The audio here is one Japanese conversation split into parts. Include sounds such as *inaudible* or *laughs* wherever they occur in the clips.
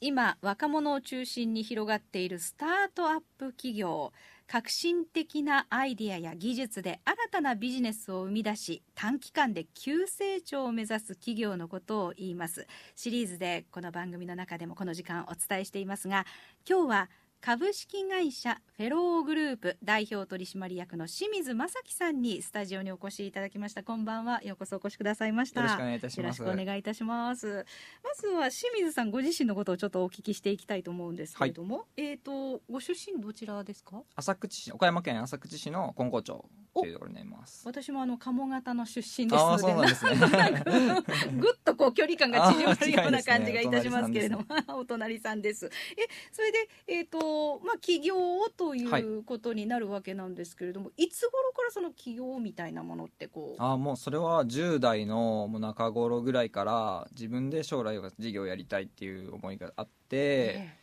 今若者を中心に広がっているスタートアップ企業。革新的なアイデアや技術で新たなビジネスを生み出し短期間で急成長を目指す企業のことを言います。シリーズでこの番組の中でもこの時間お伝えしていますが今日は株式会社フェローグループ代表取締役の清水正樹さんにスタジオにお越しいただきました。こんばんは。ようこそお越しくださいました。よろしくお願いいたします。よろしくお願いいたします。まずは清水さんご自身のことをちょっとお聞きしていきたいと思うんですけれども、えっ、とご出身どちらですか？浅口市岡山県浅口市の金光町というところになります。私もあの鴨方の出身ですのでなんですね。ぐっとこう距離感が縮まるような感じがいたしますけれども、*laughs* *laughs* お隣さんです。え、それで、えっ、と、まあ、起業といはい。うことになるわけなんですけれども、い、つ頃からその起業みたいなものってこう？ああもうそれは10代のもう中頃ぐらいから自分で将来は事業をやりたいっていう思いがあって、え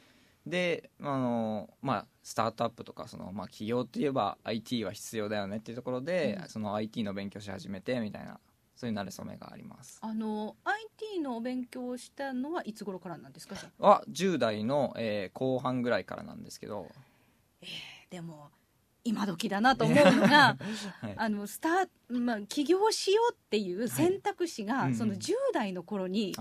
であのまあスタートアップとかその、まあ、企業って言えば IT は必要だよねっていうところで、うん。その IT の勉強し始めてみたいなそういう慣れ初めがあります。あの IT のお勉強をしたのはいつ頃からなんですか？は10代の、えー後半ぐらいからなんですけど、でも今時だなと思うのが。*laughs* はい、あのスターまあ起業しようっていう選択肢が、はいうん。その10代の頃に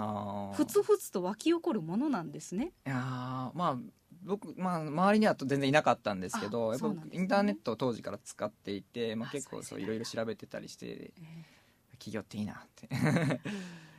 ふつふつと湧き起こるものなんですね。いやーまあ僕、まあ、周りには全然いなかったんですけどあやっぱインターネットを当時から使っていて、まあ、あ結構そういろいろ調べてたりして企業っていいなって。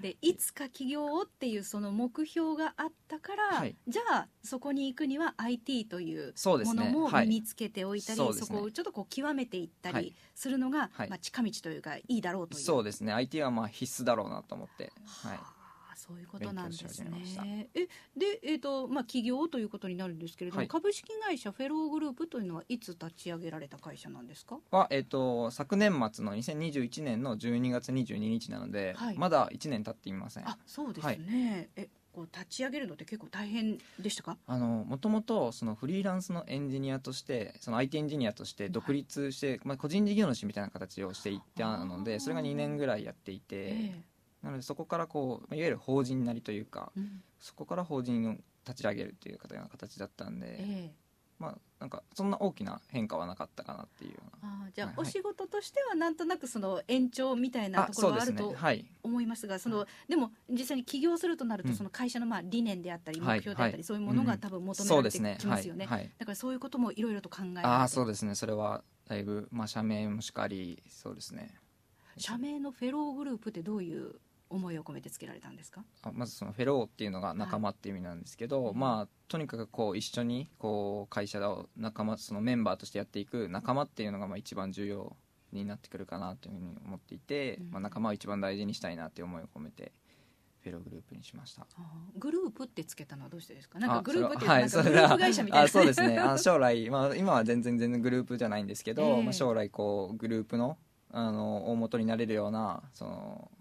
でいつか起業をっていうその目標があったから、はい。じゃあそこに行くには IT というものもねはい。身につけておいたり、そうですね。こをちょっとこう極めていったりはい。するのが、はい。まあ、近道というかいいだろうという。そうですね。IT はまあ必須だろうなと思って、はい、はあそういうことなんですね。えで、えーとまあ、起業ということになるんですけれども、はい。株式会社フェローグループというのはいつ立ち上げられた会社なんですか？は、えっと昨年末の2021年の12月22日なので、はい。まだ1年経っていません。あそうですね、えこう立ち上げるのって結構大変でしたか？あのもともとそのフリーランスのエンジニアとしてその IT エンジニアとして独立して、まあ、個人事業主みたいな形をしていったのでそれが2年ぐらいやっていて、えなのでそこからこういわゆる法人なりというかえうん。そこから法人を立ち上げるっていう形形だったんで、ええ。まあなんかそんな大きな変化はなかったかなっていうような。あーじゃあ、はいお仕事としてはなんとなくその延長みたいなところはあるとはい。思いますがそのでも実際に起業するとなるとうん。その会社のまあ理念であったり目はい。標であったりはい。そういうものがうん。多分求められてきますよね。だからそういうこともいろいろと考えあそうですね。それはだいぶまあ社名もしかりそうですね。社名のフェローグループってどういう思いを込めてつけられたんですか？あまずそのフェローっていうのが仲間っていう意味なんですけど、はいまあとにかくこう一緒にこう会社を仲間そのメンバーとしてやっていく仲間っていうのがまあ一番重要になってくるかなというふうに思っていて、うん。まあ、仲間を一番大事にしたいなっていう思いを込めてフェローグループにしました。グループってつけたのはどうしてですか？なんかあグループっていうとそれは会社みたいな。あそうですね。あ将来、まあ、今は全然全然グループじゃないんですけど、ええ。まあ、将来こうグループのあの大元になれるようなその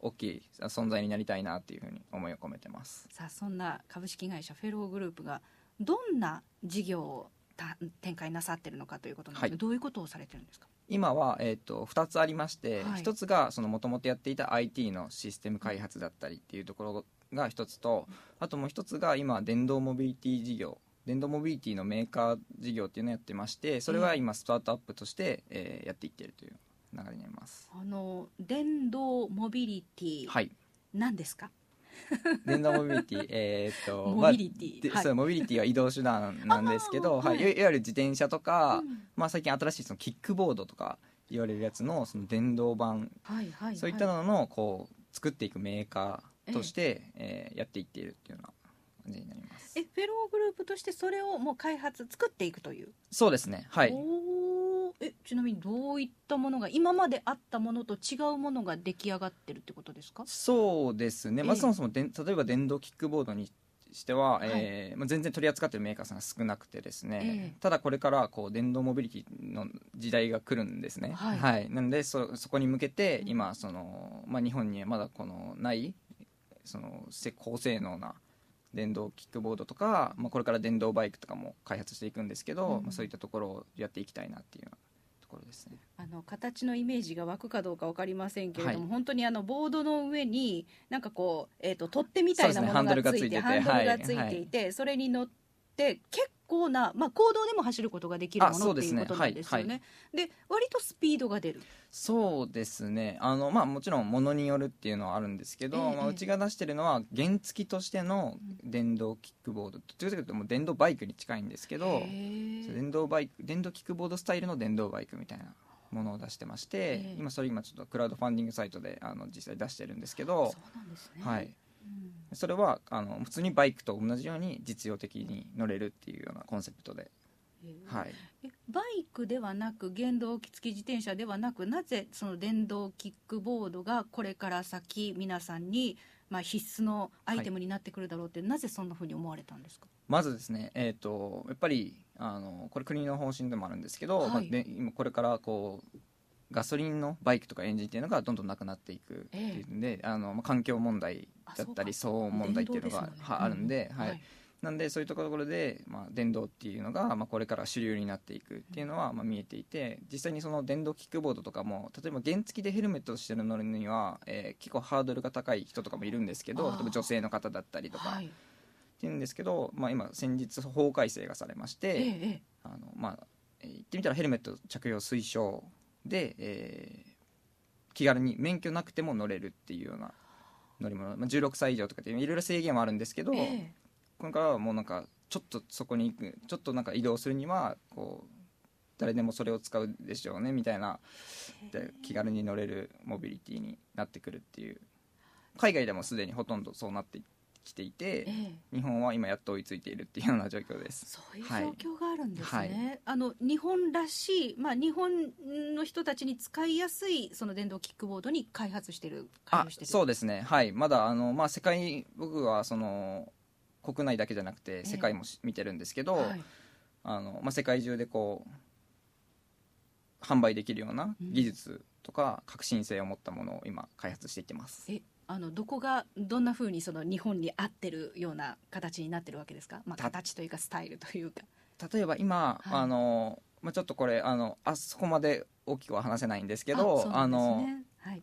大きい存在になりたいなっていうふうに思いを込めてます。さあそんな株式会社フェローグループがどんな事業をた展開なさってるのかということなんですけど、どういうことをされてるんですか？今は、えー、と2つありまして、はい。1つがもともとやっていた IT のシステム開発だったりっていうところが1つとあともう1つが今電動モビリティ事業。電動モビリティのメーカー事業っていうのをやってましてそれは今スタートアップとして、えーやっていってるという流れになります。あの電動モビリティ、はい。何ですか？電動モビリティ *laughs* えーっとモビリティ。まあではモビリティは移動手段なんですけど、はいはい。わゆる自転車とか、うん。まあ、最近新しいそのキックボードとか言われるやつのその電動版はいはいそういったののこう作っていくメーカーとして、えーやっていっているっていうような感じになります。えフェローグループとしてそれをもう開発作っていくという？そうですね。はいちなみにどういったものが今まであったものと違うものが出来上がってるってことですか？そうですね、まあ、ええそもそもでん例えば電動キックボードにしては、はい。えーまあ、全然取り扱ってるメーカーさんが少なくてですね、ええ。ただこれからこう電動モビリティの時代が来るんですね。はい。なのでそそこに向けて今その、まあ、日本にはまだこのないそのせ高性能な電動キックボードとか、まあ、これから電動バイクとかも開発していくんですけど、うん。まあ、そういったところをやっていきたいなっていうとところですね。あの形のイメージが湧くかどうか分かりませんけれども、はい。本当にあのボードの上になんかこう、えー、と取っ手みたいなものがついてハンドルがついていていて、それに乗って結構な、まあ、公道でも走ることができるあものっていうことなんですよね。はいで割とスピードが出る。そうですね。あの、まあ、もちろんものによるっていうのはあるんですけど、ええまあ、うちが出してるのは原付としての電動キックボード。どちらかというともう電動バイクに近いんですけどへー電動バイク電動キックボードスタイルの電動バイクみたいなものを出してまして、ええ。今それ今ちょっとクラウドファンディングサイトであの実際出してるんですけどそうなんですね。はい、うんそれはあの普通にバイクと同じように実用的に乗れるっていうようなコンセプトで、はい、えバイクではなく原動機付き自転車ではなくなぜその電動キックボードがこれから先皆さんに、まあ、必須のアイテムになってくるだろうって、なぜそんなふうに思われたんですか？まずですね、えー、とやっぱりあのこれ国の方針でもあるんですけど、はい。まあで今これからこうガソリンのバイクとかエンジンっていうのがどんどんなくなっていくっていうんで、あのまあ、環境問題だったり騒音問題っていうのが、あるんで、はいうん。はい。なんでそういうところで、まあ、電動っていうのが、まあ、これから主流になっていくっていうのは、まあ、見えていて実際にその電動キックボードとかも例えば原付でヘルメットしてる乗るには、えー結構ハードルが高い人とかもいるんですけど例えば女性の方だったりとか、はい。っていうんですけど、まあ、今先日法改正がされまして、えええ。あのまあ、えー言ってみたらヘルメット着用推奨で、えー気軽に免許なくても乗れるっていうような乗り物、まあ、16歳以上とかっていろいろ制限はあるんですけど、ええ。これからはもうなんかちょっとそこに行くちょっとなんか移動するにはこう誰でもそれを使うでしょうねみたいなで気軽に乗れるモビリティになってくるっていう。海外でもすでにほとんどそうなってきていて、ええ。日本は今やっと追いついているっていうような状況です。そういうはい状況があるんですね、はい。あの日本らしい、まあ、日本の人たちに使いやすいその電動キックボードに開発してる開あそうですね。はい。まだあの、まあ、世界僕はその国内だけじゃなくえて世界もし見てるんですけど、はい。あのまあ、世界中でこう販売できるような技術とか革新性を持ったものを今開発していってます、えあのどこがどんなふうにその日本に合ってるような形になってるわけですか、まあ、た形というかスタイルというか。例えば今、はい。あのまあ、ちょっとこれあのあそこまで大きくは話せないんですけどあすのねはい、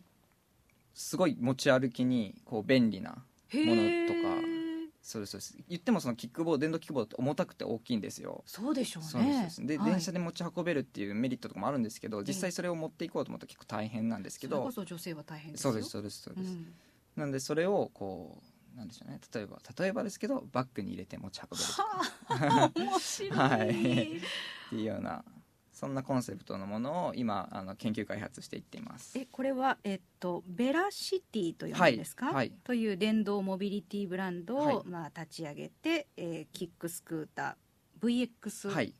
すごい持ち歩きにこう便利なへものーとか。そうですそうです。言ってもそのキックボード電動キックボードって重たくて大きいんですよ。そうでしょうね。そうではい。電車で持ち運べるっていうメリットとかもあるんですけど実際それを持っていこうと思ったら結構大変なんですけど。それこそ女性は大変ですよ。そうですそうですそうです、んなんでそれをこうなんでしょうね。例えば例えばですけどバッグに入れて持ち運べるはあ面白い、はいってい。うようなそんなコンセプトのものを今あの研究開発していっていますえこれは、えっと、ベラシティと呼ぶんですか、はい。はいという電動モビリティブランドを、はい。まあ、立ち上げて、えーキックスクーター VX50、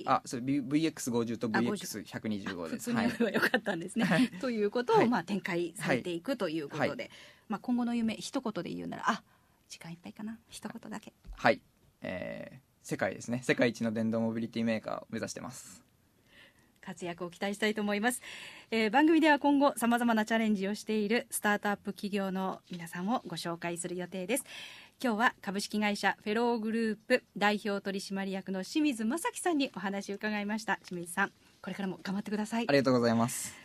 はいああそれ V- VX50 とあ50 125普です。はい通に言えばよかったんですね。はい。*laughs* ということを、はい。まあ、展開されていくということで、はまあ、今後の夢一言で言うならあ時間いっぱいかな。一言だけ。はい、えー世界ですね。世界一の電動モビリティメーカーを目指してます。活躍を期待したいと思います、えー番組では今後さまざまなチャレンジをしているスタートアップ企業の皆さんをご紹介する予定です今日は株式会社フェローグループ代表取締役の清水正樹さんにお話を伺いました。清水さんこれからも頑張ってください。ありがとうございます。